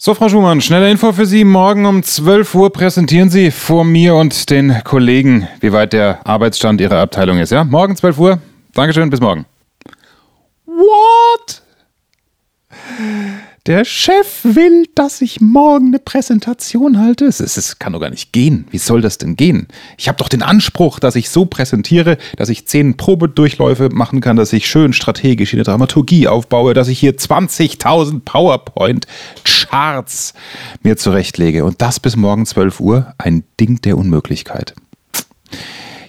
So, Frau Schumann, schnelle Info für Sie. Morgen um 12 Uhr präsentieren Sie vor mir und den Kollegen, wie weit der Arbeitsstand Ihrer Abteilung ist. Ja, morgen 12 Uhr. Dankeschön, bis morgen. What? Der Chef will, dass ich morgen eine Präsentation halte. Es, kann doch gar nicht gehen. Wie soll das denn gehen? Ich habe doch den Anspruch, dass ich so präsentiere, dass ich zehn Probedurchläufe machen kann, dass ich schön strategisch eine Dramaturgie aufbaue, dass ich hier 20.000 PowerPoint-Charts mir zurechtlege. Und das bis morgen 12 Uhr. Ein Ding der Unmöglichkeit.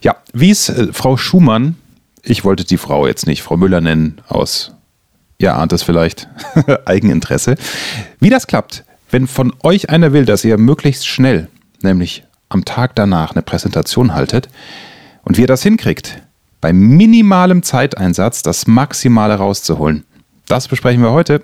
Ja, wie es äh, Frau Schumann, ich wollte die Frau jetzt nicht Frau Müller nennen, aus ihr ahnt es vielleicht, Eigeninteresse. Wie das klappt, wenn von euch einer will, dass ihr möglichst schnell, nämlich am Tag danach, eine Präsentation haltet und wie ihr das hinkriegt, bei minimalem Zeiteinsatz das Maximale rauszuholen, das besprechen wir heute.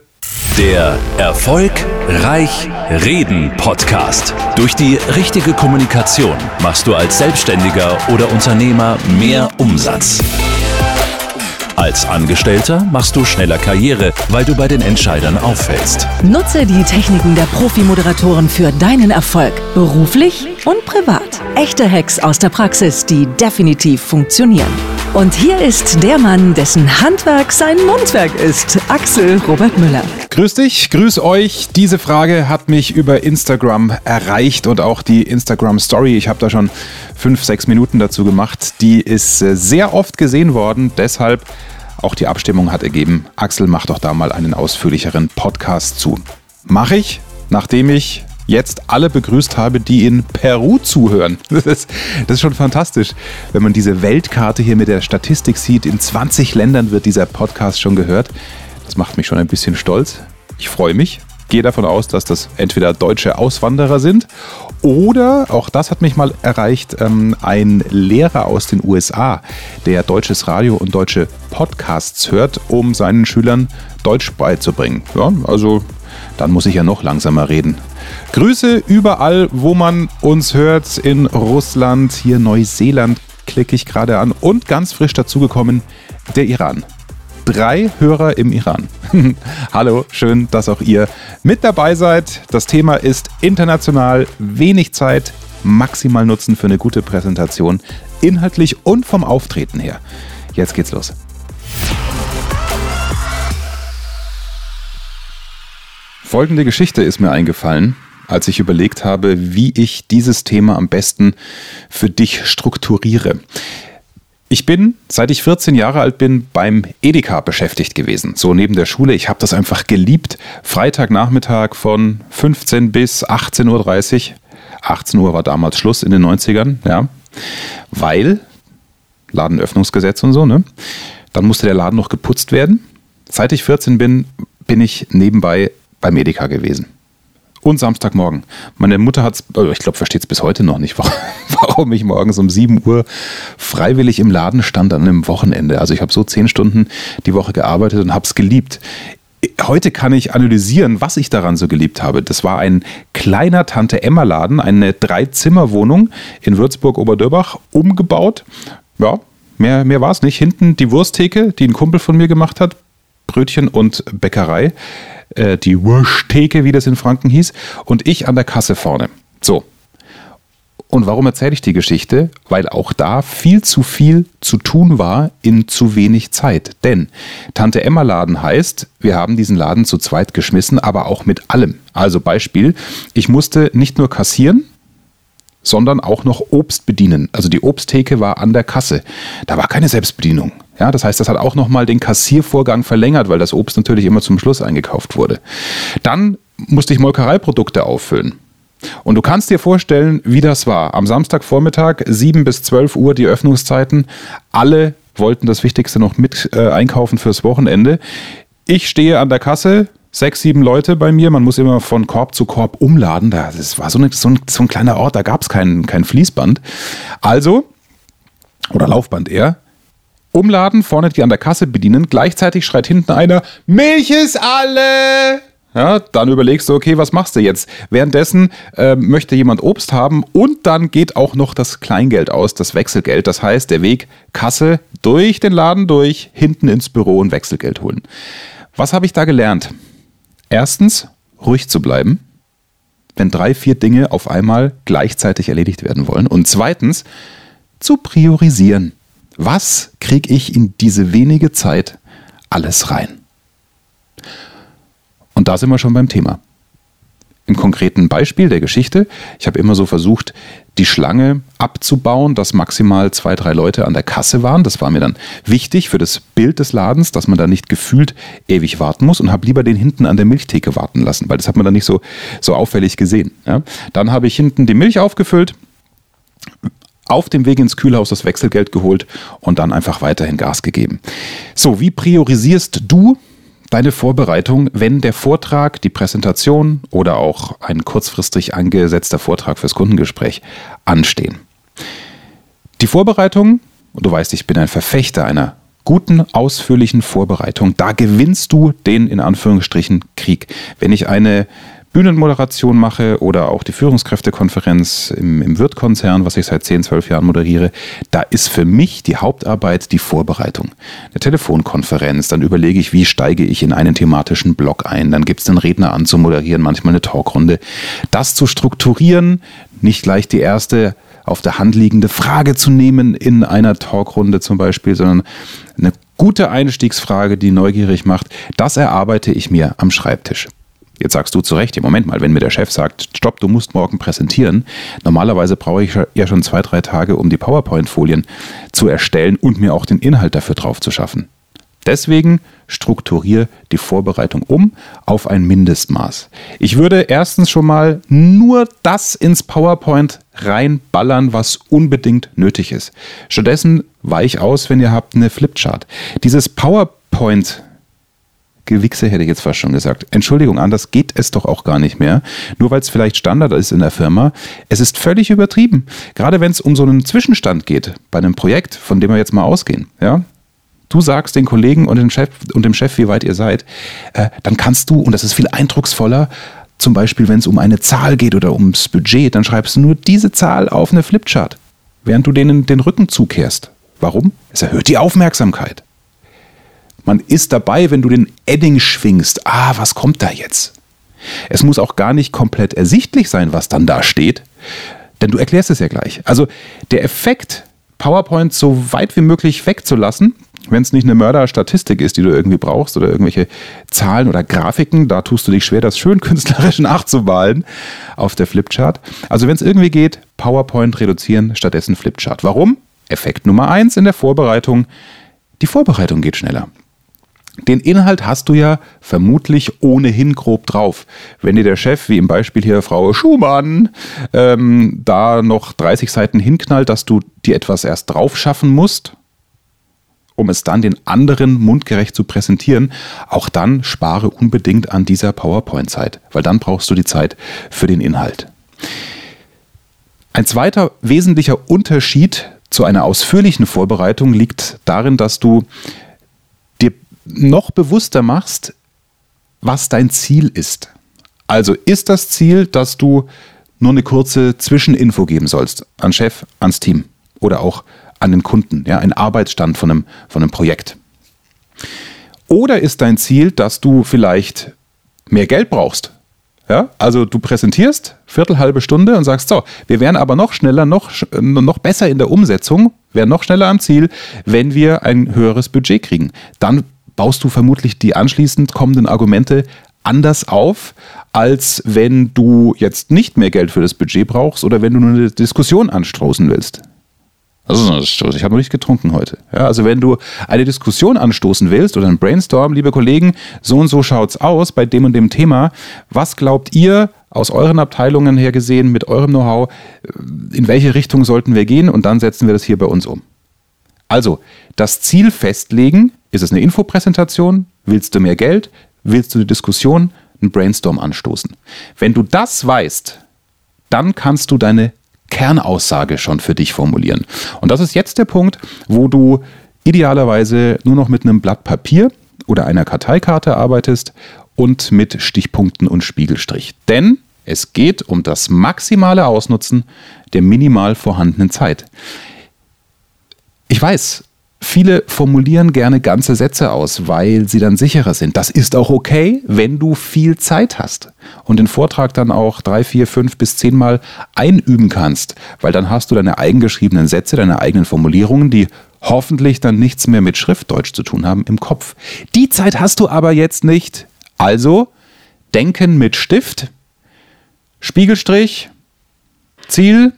Der Erfolg Reich Reden Podcast. Durch die richtige Kommunikation machst du als Selbstständiger oder Unternehmer mehr Umsatz. Als Angestellter machst du schneller Karriere, weil du bei den Entscheidern auffällst. Nutze die Techniken der Profi-Moderatoren für deinen Erfolg, beruflich und privat. Echte Hacks aus der Praxis, die definitiv funktionieren. Und hier ist der Mann, dessen Handwerk sein Mundwerk ist, Axel Robert Müller. Grüß dich, grüß euch. Diese Frage hat mich über Instagram erreicht und auch die Instagram Story. Ich habe da schon fünf, sechs Minuten dazu gemacht. Die ist äh, sehr oft gesehen worden. Deshalb auch die Abstimmung hat ergeben, Axel, mach doch da mal einen ausführlicheren Podcast zu. Mache ich, nachdem ich jetzt alle begrüßt habe, die in Peru zuhören. Das ist, das ist schon fantastisch, wenn man diese Weltkarte hier mit der Statistik sieht. In 20 Ländern wird dieser Podcast schon gehört. Das macht mich schon ein bisschen stolz. Ich freue mich gehe davon aus, dass das entweder deutsche Auswanderer sind oder, auch das hat mich mal erreicht, ähm, ein Lehrer aus den USA, der deutsches Radio und deutsche Podcasts hört, um seinen Schülern Deutsch beizubringen. Ja, also dann muss ich ja noch langsamer reden. Grüße überall, wo man uns hört, in Russland, hier Neuseeland klicke ich gerade an und ganz frisch dazugekommen, der Iran drei Hörer im Iran. Hallo, schön, dass auch ihr mit dabei seid. Das Thema ist international, wenig Zeit, maximal Nutzen für eine gute Präsentation, inhaltlich und vom Auftreten her. Jetzt geht's los. Folgende Geschichte ist mir eingefallen, als ich überlegt habe, wie ich dieses Thema am besten für dich strukturiere. Ich bin, seit ich 14 Jahre alt bin, beim Edeka beschäftigt gewesen. So neben der Schule. Ich habe das einfach geliebt. Freitagnachmittag von 15 bis 18.30 Uhr. 18 Uhr war damals Schluss in den 90ern, ja. Weil Ladenöffnungsgesetz und so, ne? Dann musste der Laden noch geputzt werden. Seit ich 14 bin, bin ich nebenbei beim Edeka gewesen und Samstagmorgen. Meine Mutter hat es, also ich glaube, versteht es bis heute noch nicht, warum ich morgens um 7 Uhr freiwillig im Laden stand an einem Wochenende. Also ich habe so zehn Stunden die Woche gearbeitet und habe es geliebt. Heute kann ich analysieren, was ich daran so geliebt habe. Das war ein kleiner Tante-Emma-Laden, eine Drei-Zimmer-Wohnung in Würzburg-Oberdörbach, umgebaut. Ja, mehr, mehr war es nicht. Hinten die Wursttheke, die ein Kumpel von mir gemacht hat, Brötchen und Bäckerei äh, die Wursttheke, wie das in Franken hieß, und ich an der Kasse vorne. So. Und warum erzähle ich die Geschichte? Weil auch da viel zu viel zu tun war in zu wenig Zeit. Denn Tante Emma Laden heißt, wir haben diesen Laden zu zweit geschmissen, aber auch mit allem. Also Beispiel, ich musste nicht nur kassieren, sondern auch noch Obst bedienen. Also die Obsttheke war an der Kasse. Da war keine Selbstbedienung. Ja, das heißt, das hat auch nochmal den Kassiervorgang verlängert, weil das Obst natürlich immer zum Schluss eingekauft wurde. Dann musste ich Molkereiprodukte auffüllen. Und du kannst dir vorstellen, wie das war. Am Samstagvormittag, 7 bis 12 Uhr die Öffnungszeiten. Alle wollten das Wichtigste noch mit äh, einkaufen fürs Wochenende. Ich stehe an der Kasse, sechs, sieben Leute bei mir. Man muss immer von Korb zu Korb umladen. Das war so, eine, so, ein, so ein kleiner Ort, da gab es kein, kein Fließband. Also, oder Laufband eher, umladen, vorne die an der Kasse bedienen. Gleichzeitig schreit hinten einer, Milch ist alle! Ja, dann überlegst du, okay, was machst du jetzt? Währenddessen äh, möchte jemand Obst haben und dann geht auch noch das Kleingeld aus, das Wechselgeld. Das heißt, der Weg Kasse durch den Laden durch, hinten ins Büro und Wechselgeld holen. Was habe ich da gelernt? Erstens, ruhig zu bleiben. wenn drei, vier Dinge auf einmal gleichzeitig erledigt werden wollen. Und zweitens, zu priorisieren. Was kriege ich in diese wenige Zeit alles rein? Und da sind wir schon beim Thema. Im konkreten Beispiel der Geschichte, ich habe immer so versucht, die Schlange abzubauen, dass maximal zwei, drei Leute an der Kasse waren. Das war mir dann wichtig für das Bild des Ladens, dass man da nicht gefühlt ewig warten muss und habe lieber den hinten an der Milchtheke warten lassen, weil das hat man dann nicht so, so auffällig gesehen. Ja. Dann habe ich hinten die Milch aufgefüllt, auf dem Weg ins Kühlhaus das Wechselgeld geholt und dann einfach weiterhin Gas gegeben. So, wie priorisierst du deine Vorbereitung, wenn der Vortrag, die Präsentation oder auch ein kurzfristig angesetzter Vortrag fürs Kundengespräch anstehen? Die Vorbereitung, und du weißt, ich bin ein Verfechter einer guten, ausführlichen Vorbereitung, da gewinnst du den in Anführungsstrichen Krieg. Wenn ich eine Bühnenmoderation mache oder auch die Führungskräftekonferenz im, im Wirt-Konzern, was ich seit 10, 12 Jahren moderiere, da ist für mich die Hauptarbeit die Vorbereitung. Eine Telefonkonferenz, dann überlege ich, wie steige ich in einen thematischen Block ein, dann gibt es einen Redner anzumoderieren, manchmal eine Talkrunde. Das zu strukturieren, nicht gleich die erste auf der Hand liegende Frage zu nehmen in einer Talkrunde zum Beispiel, sondern eine gute Einstiegsfrage, die neugierig macht, das erarbeite ich mir am Schreibtisch. Jetzt sagst du zu Recht, ja, Moment mal, wenn mir der Chef sagt, stopp, du musst morgen präsentieren, normalerweise brauche ich ja schon zwei, drei Tage, um die PowerPoint-Folien zu erstellen und mir auch den Inhalt dafür drauf zu schaffen. Deswegen strukturiere die Vorbereitung um auf ein Mindestmaß. Ich würde erstens schon mal nur das ins PowerPoint reinballern, was unbedingt nötig ist. Stattdessen weich aus, wenn ihr habt eine Flipchart. Dieses PowerPoint Gewichse hätte ich jetzt fast schon gesagt. Entschuldigung, anders geht es doch auch gar nicht mehr. Nur weil es vielleicht Standard ist in der Firma. Es ist völlig übertrieben. Gerade wenn es um so einen Zwischenstand geht bei einem Projekt, von dem wir jetzt mal ausgehen. Ja? Du sagst den Kollegen und dem Chef, und dem Chef wie weit ihr seid, äh, dann kannst du, und das ist viel eindrucksvoller, zum Beispiel, wenn es um eine Zahl geht oder ums Budget, dann schreibst du nur diese Zahl auf eine Flipchart, während du denen den Rücken zukehrst. Warum? Es erhöht die Aufmerksamkeit. Man ist dabei, wenn du den Edding schwingst. Ah, was kommt da jetzt? Es muss auch gar nicht komplett ersichtlich sein, was dann da steht, denn du erklärst es ja gleich. Also der Effekt, PowerPoint so weit wie möglich wegzulassen, wenn es nicht eine Mörderstatistik ist, die du irgendwie brauchst oder irgendwelche Zahlen oder Grafiken, da tust du dich schwer, das schön künstlerisch nachzumalen auf der Flipchart. Also wenn es irgendwie geht, PowerPoint reduzieren, stattdessen Flipchart. Warum? Effekt Nummer eins in der Vorbereitung. Die Vorbereitung geht schneller. Den Inhalt hast du ja vermutlich ohnehin grob drauf. Wenn dir der Chef, wie im Beispiel hier Frau Schumann, ähm, da noch 30 Seiten hinknallt, dass du dir etwas erst drauf schaffen musst, um es dann den anderen mundgerecht zu präsentieren, auch dann spare unbedingt an dieser PowerPoint-Zeit, weil dann brauchst du die Zeit für den Inhalt. Ein zweiter wesentlicher Unterschied zu einer ausführlichen Vorbereitung liegt darin, dass du noch bewusster machst, was dein Ziel ist. Also ist das Ziel, dass du nur eine kurze Zwischeninfo geben sollst an Chef, ans Team oder auch an den Kunden, ja, ein Arbeitsstand von einem, von einem Projekt. Oder ist dein Ziel, dass du vielleicht mehr Geld brauchst? Ja, also du präsentierst viertel halbe Stunde und sagst so, wir wären aber noch schneller, noch, noch besser in der Umsetzung, wären noch schneller am Ziel, wenn wir ein höheres Budget kriegen. Dann baust du vermutlich die anschließend kommenden Argumente anders auf, als wenn du jetzt nicht mehr Geld für das Budget brauchst oder wenn du nur eine Diskussion anstoßen willst. Also, ich habe noch nicht getrunken heute. Ja, also wenn du eine Diskussion anstoßen willst oder ein Brainstorm, liebe Kollegen, so und so schaut's aus bei dem und dem Thema. Was glaubt ihr aus euren Abteilungen her gesehen mit eurem Know-how, in welche Richtung sollten wir gehen? Und dann setzen wir das hier bei uns um. Also, das Ziel festlegen, ist es eine Infopräsentation? Willst du mehr Geld? Willst du eine Diskussion? Ein Brainstorm anstoßen? Wenn du das weißt, dann kannst du deine Kernaussage schon für dich formulieren. Und das ist jetzt der Punkt, wo du idealerweise nur noch mit einem Blatt Papier oder einer Karteikarte arbeitest und mit Stichpunkten und Spiegelstrich. Denn es geht um das maximale Ausnutzen der minimal vorhandenen Zeit. Ich weiß, Viele formulieren gerne ganze Sätze aus, weil sie dann sicherer sind. Das ist auch okay, wenn du viel Zeit hast und den Vortrag dann auch drei, vier, fünf bis zehnmal einüben kannst, weil dann hast du deine eigengeschriebenen Sätze, deine eigenen Formulierungen, die hoffentlich dann nichts mehr mit Schriftdeutsch zu tun haben im Kopf. Die Zeit hast du aber jetzt nicht. Also denken mit Stift, Spiegelstrich, Ziel,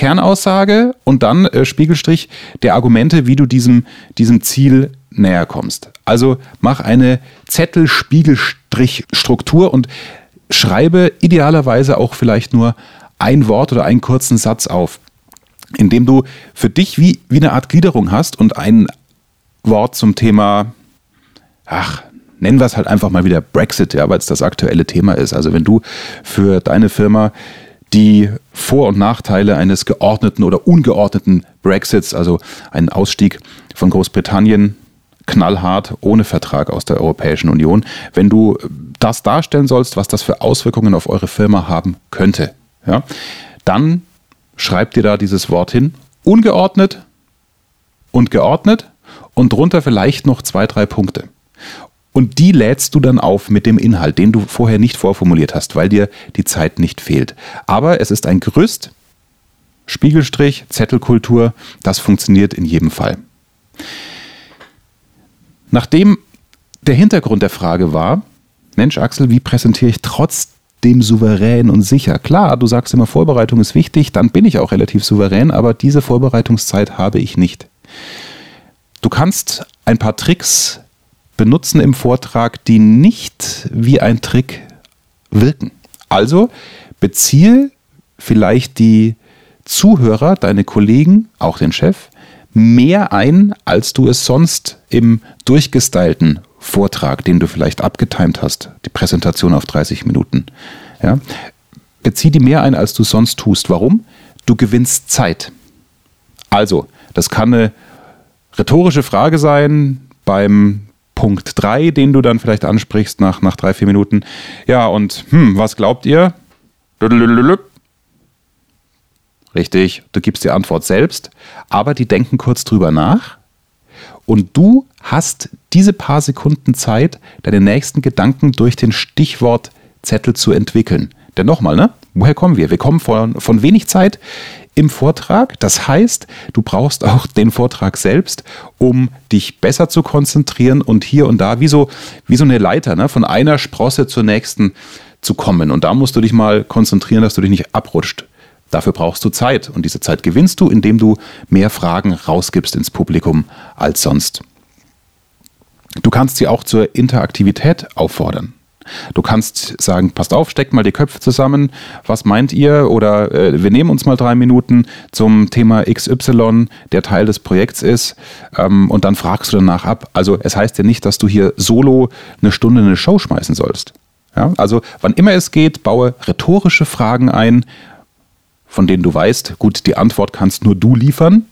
Kernaussage und dann äh, Spiegelstrich der Argumente, wie du diesem, diesem Ziel näher kommst. Also mach eine Zettel-Spiegelstrich-Struktur und schreibe idealerweise auch vielleicht nur ein Wort oder einen kurzen Satz auf, indem du für dich wie, wie eine Art Gliederung hast und ein Wort zum Thema, ach, nennen wir es halt einfach mal wieder Brexit, ja, weil es das aktuelle Thema ist. Also wenn du für deine Firma die Vor- und Nachteile eines geordneten oder ungeordneten Brexits, also einen Ausstieg von Großbritannien knallhart ohne Vertrag aus der Europäischen Union, wenn du das darstellen sollst, was das für Auswirkungen auf eure Firma haben könnte, ja, dann schreib dir da dieses Wort hin, ungeordnet und geordnet und drunter vielleicht noch zwei, drei Punkte. Und die lädst du dann auf mit dem Inhalt, den du vorher nicht vorformuliert hast, weil dir die Zeit nicht fehlt. Aber es ist ein Gerüst, Spiegelstrich, Zettelkultur, das funktioniert in jedem Fall. Nachdem der Hintergrund der Frage war, Mensch Axel, wie präsentiere ich trotzdem souverän und sicher? Klar, du sagst immer, Vorbereitung ist wichtig, dann bin ich auch relativ souverän, aber diese Vorbereitungszeit habe ich nicht. Du kannst ein paar Tricks benutzen im Vortrag, die nicht wie ein Trick wirken. Also beziehe vielleicht die Zuhörer, deine Kollegen, auch den Chef, mehr ein, als du es sonst im durchgestylten Vortrag, den du vielleicht abgetimt hast, die Präsentation auf 30 Minuten. Ja? Bezieh die mehr ein, als du sonst tust. Warum? Du gewinnst Zeit. Also, das kann eine rhetorische Frage sein beim Punkt 3, den du dann vielleicht ansprichst nach, nach drei, vier Minuten. Ja, und hm, was glaubt ihr? Richtig, du gibst die Antwort selbst, aber die denken kurz drüber nach und du hast diese paar Sekunden Zeit, deine nächsten Gedanken durch den Stichwortzettel zu entwickeln. Denn nochmal, ne? Woher kommen wir? Wir kommen von, von wenig Zeit im Vortrag. Das heißt, du brauchst auch den Vortrag selbst, um dich besser zu konzentrieren und hier und da wie so, wie so eine Leiter, ne, von einer Sprosse zur nächsten zu kommen. Und da musst du dich mal konzentrieren, dass du dich nicht abrutscht. Dafür brauchst du Zeit. Und diese Zeit gewinnst du, indem du mehr Fragen rausgibst ins Publikum als sonst. Du kannst sie auch zur Interaktivität auffordern. Du kannst sagen, passt auf, steckt mal die Köpfe zusammen, was meint ihr? Oder äh, wir nehmen uns mal drei Minuten zum Thema XY, der Teil des Projekts ist, ähm, und dann fragst du danach ab. Also es heißt ja nicht, dass du hier solo eine Stunde eine Show schmeißen sollst. Ja? Also wann immer es geht, baue rhetorische Fragen ein, von denen du weißt, gut, die Antwort kannst nur du liefern,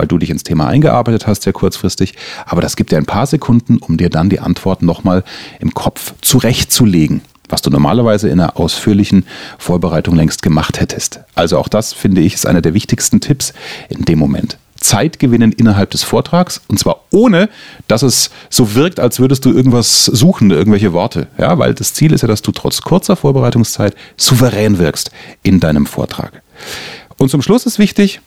weil du dich ins Thema eingearbeitet hast, sehr kurzfristig. Aber das gibt dir ein paar Sekunden, um dir dann die Antwort nochmal im Kopf zurechtzulegen, was du normalerweise in einer ausführlichen Vorbereitung längst gemacht hättest. Also auch das, finde ich, ist einer der wichtigsten Tipps in dem Moment. Zeit gewinnen innerhalb des Vortrags und zwar ohne, dass es so wirkt, als würdest du irgendwas suchen, irgendwelche Worte. Ja, weil das Ziel ist ja, dass du trotz kurzer Vorbereitungszeit souverän wirkst in deinem Vortrag. Und zum Schluss ist wichtig,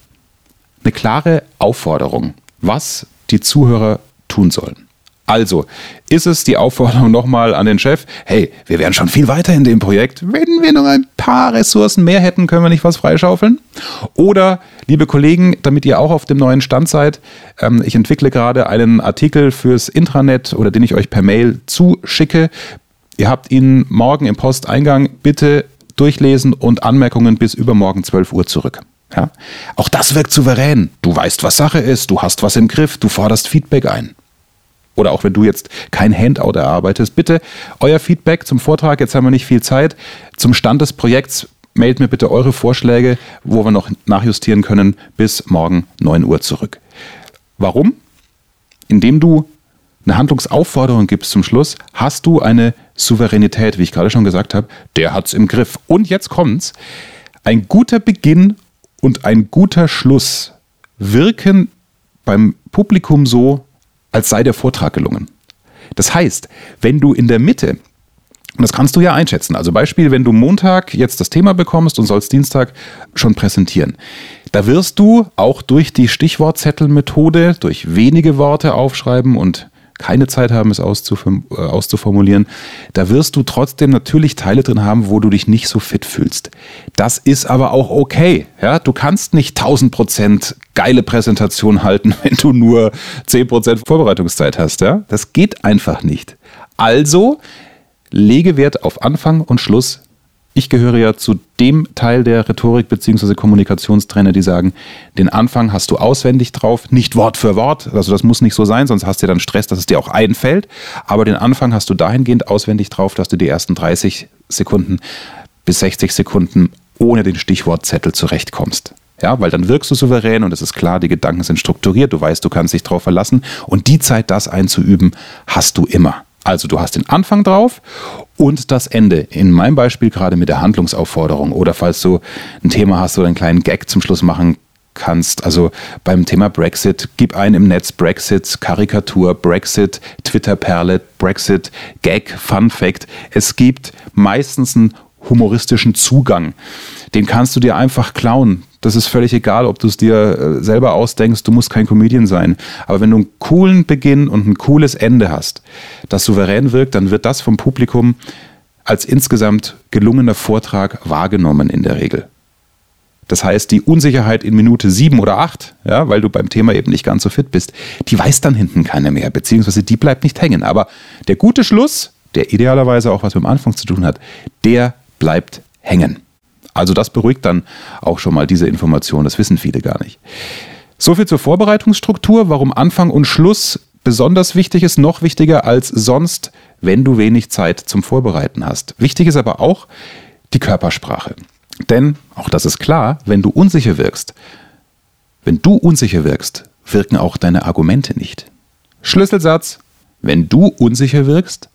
eine klare Aufforderung, was die Zuhörer tun sollen. Also, ist es die Aufforderung nochmal an den Chef, hey, wir wären schon viel weiter in dem Projekt. Wenn wir noch ein paar Ressourcen mehr hätten, können wir nicht was freischaufeln? Oder, liebe Kollegen, damit ihr auch auf dem neuen Stand seid, ähm, ich entwickle gerade einen Artikel fürs Intranet oder den ich euch per Mail zuschicke. Ihr habt ihn morgen im Posteingang. Bitte durchlesen und Anmerkungen bis übermorgen 12 Uhr zurück. Ja? Auch das wirkt souverän. Du weißt, was Sache ist, du hast was im Griff, du forderst Feedback ein. Oder auch wenn du jetzt kein Handout erarbeitest, bitte euer Feedback zum Vortrag. Jetzt haben wir nicht viel Zeit. Zum Stand des Projekts meldet mir bitte eure Vorschläge, wo wir noch nachjustieren können, bis morgen 9 Uhr zurück. Warum? Indem du eine Handlungsaufforderung gibst zum Schluss, hast du eine Souveränität, wie ich gerade schon gesagt habe, der hat es im Griff. Und jetzt kommt's. Ein guter Beginn und ein guter Schluss wirken beim Publikum so, als sei der Vortrag gelungen. Das heißt, wenn du in der Mitte und das kannst du ja einschätzen. Also Beispiel, wenn du Montag jetzt das Thema bekommst und sollst Dienstag schon präsentieren. Da wirst du auch durch die Stichwortzettelmethode, durch wenige Worte aufschreiben und keine Zeit haben, es äh, auszuformulieren, da wirst du trotzdem natürlich Teile drin haben, wo du dich nicht so fit fühlst. Das ist aber auch okay. Ja? Du kannst nicht 1000% geile Präsentation halten, wenn du nur 10% Vorbereitungszeit hast. Ja? Das geht einfach nicht. Also lege Wert auf Anfang und Schluss. Ich gehöre ja zu dem Teil der Rhetorik bzw. Kommunikationstrainer, die sagen, den Anfang hast du auswendig drauf, nicht Wort für Wort, also das muss nicht so sein, sonst hast du dann Stress, dass es dir auch einfällt, aber den Anfang hast du dahingehend auswendig drauf, dass du die ersten 30 Sekunden bis 60 Sekunden ohne den Stichwortzettel zurechtkommst. Ja, weil dann wirkst du souverän und es ist klar, die Gedanken sind strukturiert, du weißt, du kannst dich drauf verlassen und die Zeit, das einzuüben, hast du immer. Also du hast den Anfang drauf und das Ende. In meinem Beispiel gerade mit der Handlungsaufforderung oder falls du ein Thema hast oder einen kleinen Gag zum Schluss machen kannst. Also beim Thema Brexit, gib ein im Netz Brexit, Karikatur, Brexit, Twitter-Perle, Brexit, Gag, Fun Fact. Es gibt meistens einen humoristischen Zugang. Den kannst du dir einfach klauen. Das ist völlig egal, ob du es dir äh, selber ausdenkst. Du musst kein Comedian sein. Aber wenn du einen coolen Beginn und ein cooles Ende hast, das souverän wirkt, dann wird das vom Publikum als insgesamt gelungener Vortrag wahrgenommen in der Regel. Das heißt, die Unsicherheit in Minute sieben oder acht, ja, weil du beim Thema eben nicht ganz so fit bist, die weiß dann hinten keiner mehr, beziehungsweise die bleibt nicht hängen. Aber der gute Schluss, der idealerweise auch was mit dem Anfang zu tun hat, der bleibt hängen. Also das beruhigt dann auch schon mal diese Information, das wissen viele gar nicht. So viel zur Vorbereitungsstruktur, warum Anfang und Schluss besonders wichtig ist, noch wichtiger als sonst, wenn du wenig Zeit zum Vorbereiten hast. Wichtig ist aber auch die Körpersprache. Denn, auch das ist klar, wenn du unsicher wirkst, wenn du unsicher wirkst, wirken auch deine Argumente nicht. Schlüsselsatz, wenn du unsicher wirkst,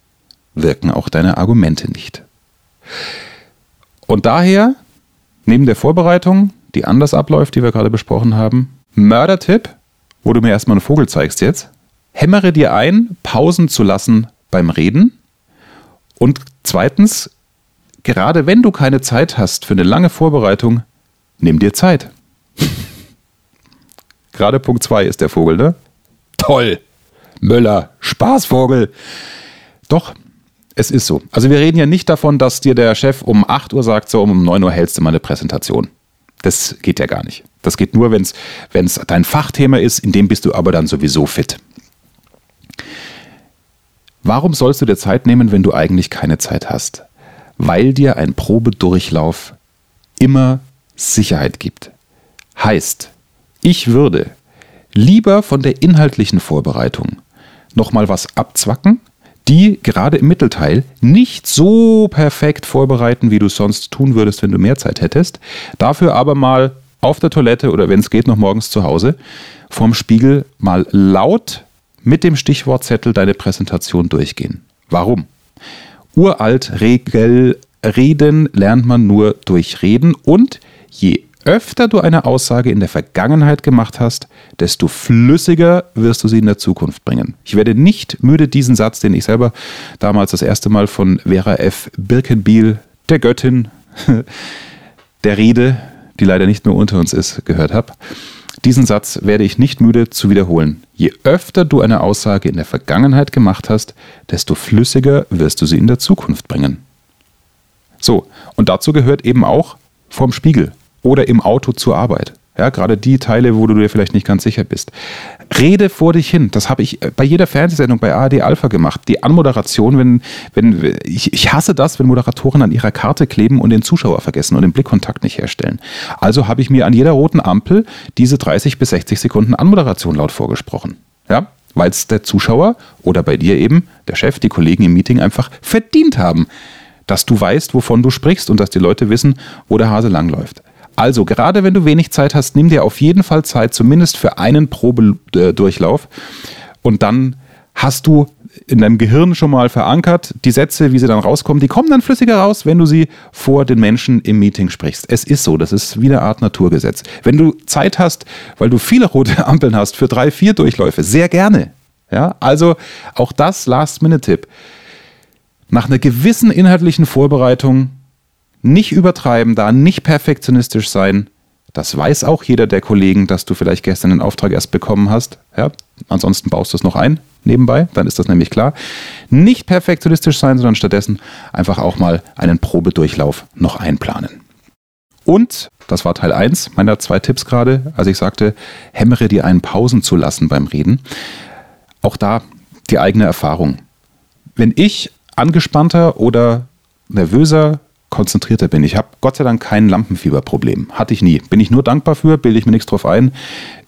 wirken auch deine Argumente nicht. Und daher, neben der Vorbereitung, die anders abläuft, die wir gerade besprochen haben, Mördertipp, wo du mir erstmal einen Vogel zeigst jetzt, hämmere dir ein, Pausen zu lassen beim Reden. Und zweitens, gerade wenn du keine Zeit hast für eine lange Vorbereitung, nimm dir Zeit. gerade Punkt 2 ist der Vogel, ne? Toll! Möller, Spaßvogel! Doch, es ist so. Also wir reden ja nicht davon, dass dir der Chef um 8 Uhr sagt, so um 9 Uhr hältst du mal eine Präsentation. Das geht ja gar nicht. Das geht nur, wenn es dein Fachthema ist, in dem bist du aber dann sowieso fit. Warum sollst du dir Zeit nehmen, wenn du eigentlich keine Zeit hast? Weil dir ein Probedurchlauf immer Sicherheit gibt. Heißt, ich würde lieber von der inhaltlichen Vorbereitung nochmal was abzwacken, die gerade im Mittelteil nicht so perfekt vorbereiten, wie du sonst tun würdest, wenn du mehr Zeit hättest. Dafür aber mal auf der Toilette oder wenn es geht, noch morgens zu Hause vorm Spiegel mal laut mit dem Stichwortzettel deine Präsentation durchgehen. Warum? Uralt Regel, Reden lernt man nur durch Reden und je öfter du eine Aussage in der Vergangenheit gemacht hast, desto flüssiger wirst du sie in der Zukunft bringen. Ich werde nicht müde, diesen Satz, den ich selber damals das erste Mal von Vera F. Birkenbiel, der Göttin der Rede, die leider nicht mehr unter uns ist, gehört habe. Diesen Satz werde ich nicht müde zu wiederholen. Je öfter du eine Aussage in der Vergangenheit gemacht hast, desto flüssiger wirst du sie in der Zukunft bringen. So, und dazu gehört eben auch vorm Spiegel oder im Auto zur Arbeit. Ja, gerade die Teile, wo du dir vielleicht nicht ganz sicher bist. Rede vor dich hin. Das habe ich bei jeder Fernsehsendung bei ARD Alpha gemacht. Die Anmoderation, wenn, wenn, ich, ich hasse das, wenn Moderatoren an ihrer Karte kleben und den Zuschauer vergessen und den Blickkontakt nicht herstellen. Also habe ich mir an jeder roten Ampel diese 30 bis 60 Sekunden Anmoderation laut vorgesprochen. Ja, weil es der Zuschauer oder bei dir eben der Chef, die Kollegen im Meeting einfach verdient haben, dass du weißt, wovon du sprichst und dass die Leute wissen, wo der Hase langläuft. Also, gerade wenn du wenig Zeit hast, nimm dir auf jeden Fall Zeit, zumindest für einen Probedurchlauf. Und dann hast du in deinem Gehirn schon mal verankert. Die Sätze, wie sie dann rauskommen, die kommen dann flüssiger raus, wenn du sie vor den Menschen im Meeting sprichst. Es ist so, das ist wie eine Art Naturgesetz. Wenn du Zeit hast, weil du viele rote Ampeln hast für drei, vier Durchläufe, sehr gerne. Ja, also auch das Last-Minute-Tipp. Nach einer gewissen inhaltlichen Vorbereitung nicht übertreiben, da nicht perfektionistisch sein. Das weiß auch jeder der Kollegen, dass du vielleicht gestern den Auftrag erst bekommen hast. Ja, ansonsten baust du es noch ein nebenbei, dann ist das nämlich klar. Nicht perfektionistisch sein, sondern stattdessen einfach auch mal einen Probedurchlauf noch einplanen. Und, das war Teil 1 meiner zwei Tipps gerade, als ich sagte, hämmere dir einen Pausen zu lassen beim Reden. Auch da die eigene Erfahrung. Wenn ich angespannter oder nervöser konzentrierter bin. Ich habe Gott sei Dank kein Lampenfieberproblem. Hatte ich nie. Bin ich nur dankbar für, bilde ich mir nichts drauf ein.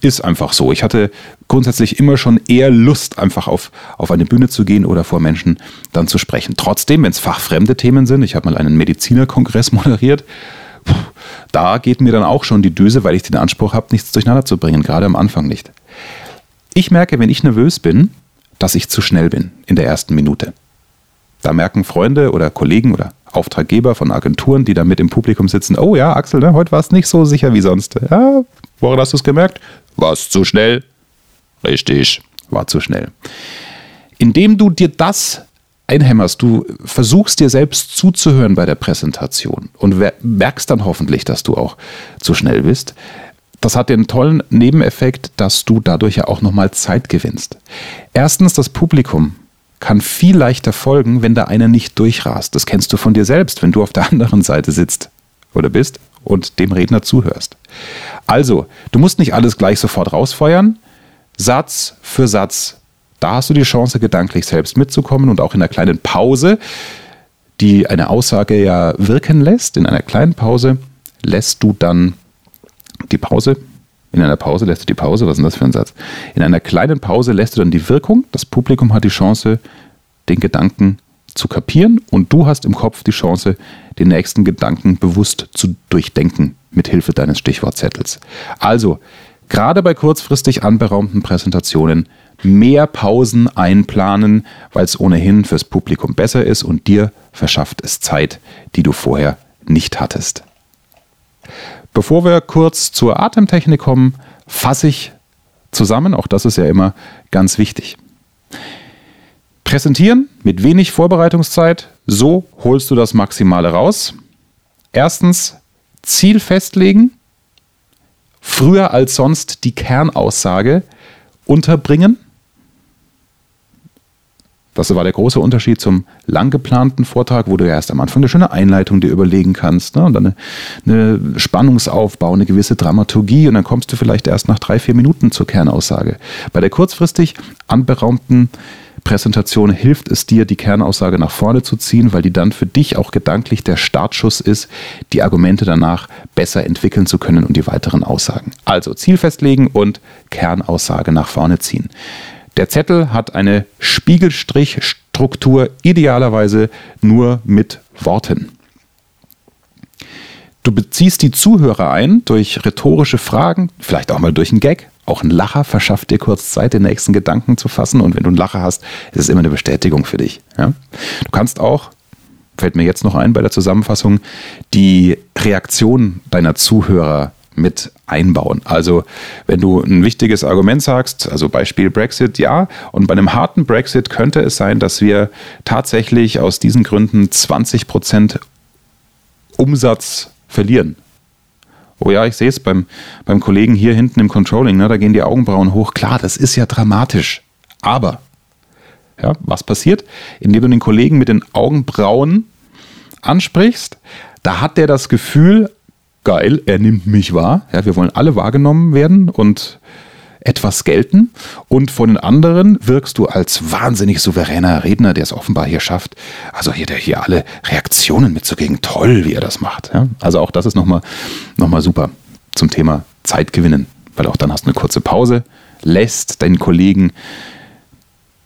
Ist einfach so. Ich hatte grundsätzlich immer schon eher Lust, einfach auf, auf eine Bühne zu gehen oder vor Menschen dann zu sprechen. Trotzdem, wenn es fachfremde Themen sind, ich habe mal einen Medizinerkongress moderiert, da geht mir dann auch schon die Düse, weil ich den Anspruch habe, nichts durcheinander zu bringen, gerade am Anfang nicht. Ich merke, wenn ich nervös bin, dass ich zu schnell bin in der ersten Minute. Da merken Freunde oder Kollegen oder Auftraggeber von Agenturen, die da mit im Publikum sitzen, oh ja, Axel, ne, heute war es nicht so sicher wie sonst. Ja, woran hast du es gemerkt? War es zu schnell? Richtig, war zu schnell. Indem du dir das einhämmerst, du versuchst dir selbst zuzuhören bei der Präsentation und merkst dann hoffentlich, dass du auch zu schnell bist. Das hat den tollen Nebeneffekt, dass du dadurch ja auch nochmal Zeit gewinnst. Erstens, das Publikum kann viel leichter folgen, wenn da einer nicht durchrast. Das kennst du von dir selbst, wenn du auf der anderen Seite sitzt oder bist und dem Redner zuhörst. Also, du musst nicht alles gleich sofort rausfeuern. Satz für Satz. Da hast du die Chance, gedanklich selbst mitzukommen und auch in einer kleinen Pause, die eine Aussage ja wirken lässt. In einer kleinen Pause lässt du dann die Pause in einer Pause lässt du die Pause, was ist denn das für ein Satz? In einer kleinen Pause lässt du dann die Wirkung, das Publikum hat die Chance, den Gedanken zu kapieren und du hast im Kopf die Chance, den nächsten Gedanken bewusst zu durchdenken mit Hilfe deines Stichwortzettels. Also, gerade bei kurzfristig anberaumten Präsentationen mehr Pausen einplanen, weil es ohnehin fürs Publikum besser ist und dir verschafft es Zeit, die du vorher nicht hattest. Bevor wir kurz zur Atemtechnik kommen, fasse ich zusammen, auch das ist ja immer ganz wichtig. Präsentieren mit wenig Vorbereitungszeit, so holst du das Maximale raus. Erstens, Ziel festlegen, früher als sonst die Kernaussage unterbringen. Das war der große Unterschied zum lang geplanten Vortrag, wo du ja erst am Anfang eine schöne Einleitung dir überlegen kannst ne? und dann eine, eine Spannungsaufbau, eine gewisse Dramaturgie und dann kommst du vielleicht erst nach drei, vier Minuten zur Kernaussage. Bei der kurzfristig anberaumten Präsentation hilft es dir, die Kernaussage nach vorne zu ziehen, weil die dann für dich auch gedanklich der Startschuss ist, die Argumente danach besser entwickeln zu können und die weiteren Aussagen. Also Ziel festlegen und Kernaussage nach vorne ziehen. Der Zettel hat eine Spiegelstrichstruktur, idealerweise nur mit Worten. Du beziehst die Zuhörer ein durch rhetorische Fragen, vielleicht auch mal durch einen Gag. Auch ein Lacher verschafft dir kurz Zeit, den nächsten Gedanken zu fassen. Und wenn du einen Lacher hast, ist es immer eine Bestätigung für dich. Ja? Du kannst auch, fällt mir jetzt noch ein bei der Zusammenfassung, die Reaktion deiner Zuhörer mit einbauen. Also wenn du ein wichtiges Argument sagst, also Beispiel Brexit, ja, und bei einem harten Brexit könnte es sein, dass wir tatsächlich aus diesen Gründen 20 Prozent Umsatz verlieren. Oh ja, ich sehe es beim, beim Kollegen hier hinten im Controlling, ne, da gehen die Augenbrauen hoch. Klar, das ist ja dramatisch. Aber, ja, was passiert? Indem du den Kollegen mit den Augenbrauen ansprichst, da hat der das Gefühl, geil, er nimmt mich wahr. Ja, wir wollen alle wahrgenommen werden und etwas gelten. Und von den anderen wirkst du als wahnsinnig souveräner Redner, der es offenbar hier schafft. Also hier, der hier alle Reaktionen mitzugeben. Toll, wie er das macht. Ja, also auch das ist nochmal noch mal super zum Thema Zeit gewinnen. Weil auch dann hast du eine kurze Pause, lässt deinen Kollegen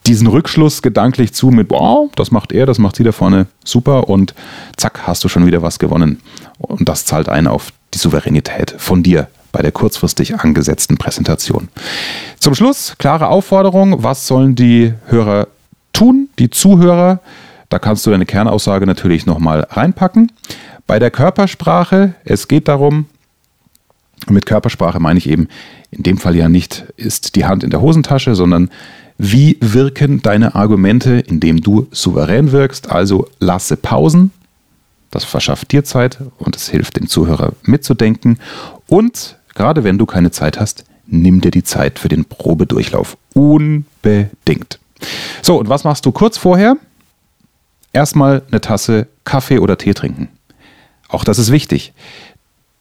diesen Rückschluss gedanklich zu mit, wow, das macht er, das macht sie da vorne super und zack, hast du schon wieder was gewonnen. Und das zahlt ein auf die Souveränität von dir bei der kurzfristig angesetzten Präsentation. Zum Schluss, klare Aufforderung, was sollen die Hörer tun, die Zuhörer. Da kannst du deine Kernaussage natürlich nochmal reinpacken. Bei der Körpersprache, es geht darum, mit Körpersprache meine ich eben in dem Fall ja nicht, ist die Hand in der Hosentasche, sondern wie wirken deine Argumente, indem du souverän wirkst? Also lasse Pausen. Das verschafft dir Zeit und es hilft dem Zuhörer mitzudenken. Und gerade wenn du keine Zeit hast, nimm dir die Zeit für den Probedurchlauf. Unbedingt. So, und was machst du kurz vorher? Erstmal eine Tasse Kaffee oder Tee trinken. Auch das ist wichtig.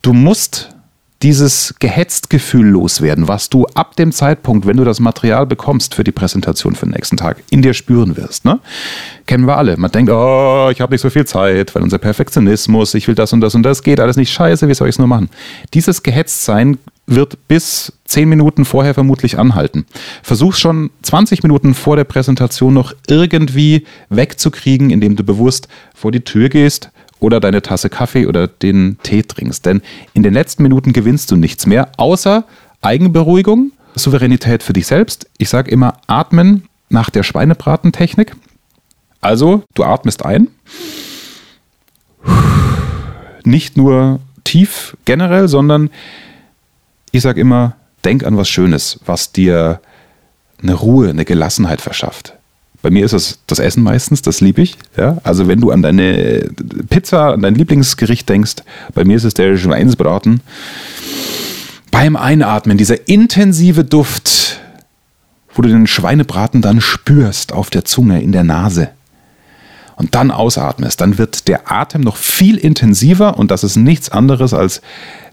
Du musst dieses gehetzt Gefühl loswerden, was du ab dem Zeitpunkt, wenn du das Material bekommst für die Präsentation für den nächsten Tag, in dir spüren wirst. Ne? Kennen wir alle. Man denkt, oh, ich habe nicht so viel Zeit, weil unser Perfektionismus, ich will das und das und das, geht alles nicht scheiße, wie soll ich es nur machen? Dieses Gehetztsein wird bis zehn Minuten vorher vermutlich anhalten. Versuch schon 20 Minuten vor der Präsentation noch irgendwie wegzukriegen, indem du bewusst vor die Tür gehst, oder deine Tasse Kaffee oder den Tee trinkst. Denn in den letzten Minuten gewinnst du nichts mehr, außer Eigenberuhigung, Souveränität für dich selbst. Ich sage immer atmen nach der Schweinebratentechnik. Also, du atmest ein. Nicht nur tief generell, sondern ich sage immer, denk an was Schönes, was dir eine Ruhe, eine Gelassenheit verschafft. Bei mir ist es das Essen meistens, das liebe ich. Ja? Also wenn du an deine Pizza, an dein Lieblingsgericht denkst, bei mir ist es der Schweinsbraten. Beim Einatmen, dieser intensive Duft, wo du den Schweinebraten dann spürst auf der Zunge, in der Nase und dann ausatmest, dann wird der Atem noch viel intensiver und das ist nichts anderes als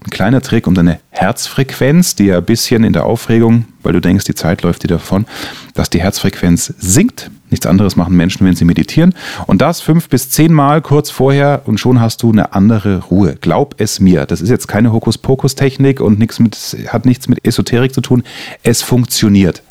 ein kleiner Trick, um deine Herzfrequenz, die ja ein bisschen in der Aufregung, weil du denkst, die Zeit läuft dir davon, dass die Herzfrequenz sinkt. Nichts anderes machen Menschen, wenn sie meditieren. Und das fünf bis zehn Mal kurz vorher und schon hast du eine andere Ruhe. Glaub es mir. Das ist jetzt keine Hokuspokus-Technik und nichts mit, hat nichts mit Esoterik zu tun. Es funktioniert.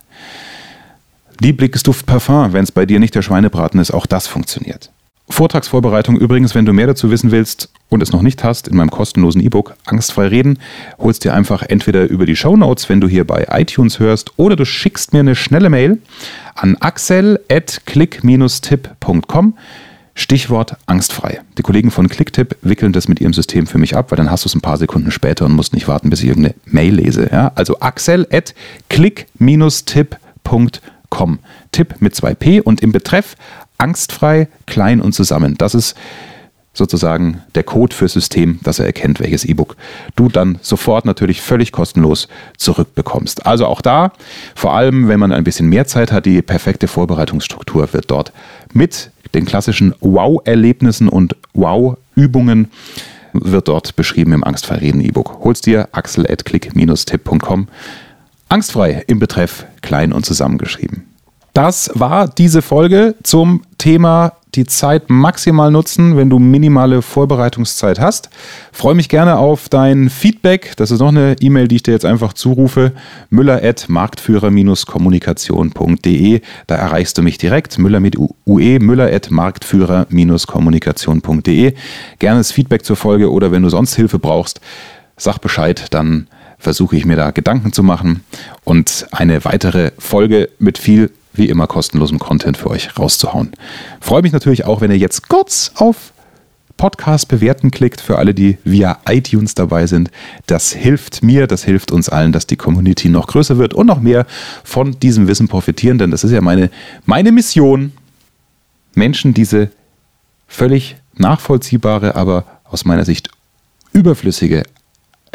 Lieblingsduft Parfum, wenn es bei dir nicht der Schweinebraten ist, auch das funktioniert. Vortragsvorbereitung übrigens, wenn du mehr dazu wissen willst und es noch nicht hast, in meinem kostenlosen E-Book Angstfrei reden, holst dir einfach entweder über die Show Notes, wenn du hier bei iTunes hörst, oder du schickst mir eine schnelle Mail an axel@click-tipp.com. Stichwort angstfrei. Die Kollegen von Clicktip wickeln das mit ihrem System für mich ab, weil dann hast du es ein paar Sekunden später und musst nicht warten, bis ich irgendeine Mail lese. Ja? Also axel@click-tipp.com. Tipp mit zwei P und im Betreff angstfrei, klein und zusammen. Das ist sozusagen der Code fürs System, dass er erkennt, welches E-Book du dann sofort natürlich völlig kostenlos zurückbekommst. Also auch da, vor allem wenn man ein bisschen mehr Zeit hat, die perfekte Vorbereitungsstruktur wird dort mit den klassischen Wow-Erlebnissen und Wow-Übungen wird dort beschrieben im Angstfrei Reden E-Book. Holst dir axel.click-tipp.com. Angstfrei im Betreff klein und zusammengeschrieben. Das war diese Folge zum Thema die Zeit maximal nutzen, wenn du minimale Vorbereitungszeit hast. Freue mich gerne auf dein Feedback. Das ist noch eine E-Mail, die ich dir jetzt einfach zurufe. Müller at marktführer-kommunikation.de. Da erreichst du mich direkt. Müller mit UE, Müller at marktführer-kommunikation.de. Gerne das Feedback zur Folge oder wenn du sonst Hilfe brauchst, sag Bescheid, dann versuche ich mir da Gedanken zu machen und eine weitere Folge mit viel wie immer kostenlosem Content für euch rauszuhauen. Freue mich natürlich auch, wenn ihr jetzt kurz auf Podcast bewerten klickt für alle, die via iTunes dabei sind. Das hilft mir, das hilft uns allen, dass die Community noch größer wird und noch mehr von diesem Wissen profitieren, denn das ist ja meine, meine Mission, Menschen diese völlig nachvollziehbare, aber aus meiner Sicht überflüssige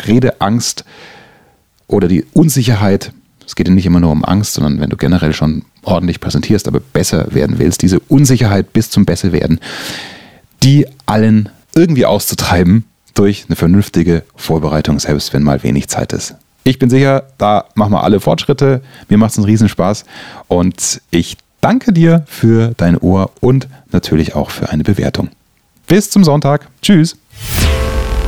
Redeangst oder die Unsicherheit es geht ja nicht immer nur um Angst, sondern wenn du generell schon ordentlich präsentierst, aber besser werden willst, diese Unsicherheit bis zum Besserwerden, die allen irgendwie auszutreiben durch eine vernünftige Vorbereitung, selbst wenn mal wenig Zeit ist. Ich bin sicher, da machen wir alle Fortschritte. Mir macht es einen Riesenspaß und ich danke dir für dein Ohr und natürlich auch für eine Bewertung. Bis zum Sonntag. Tschüss.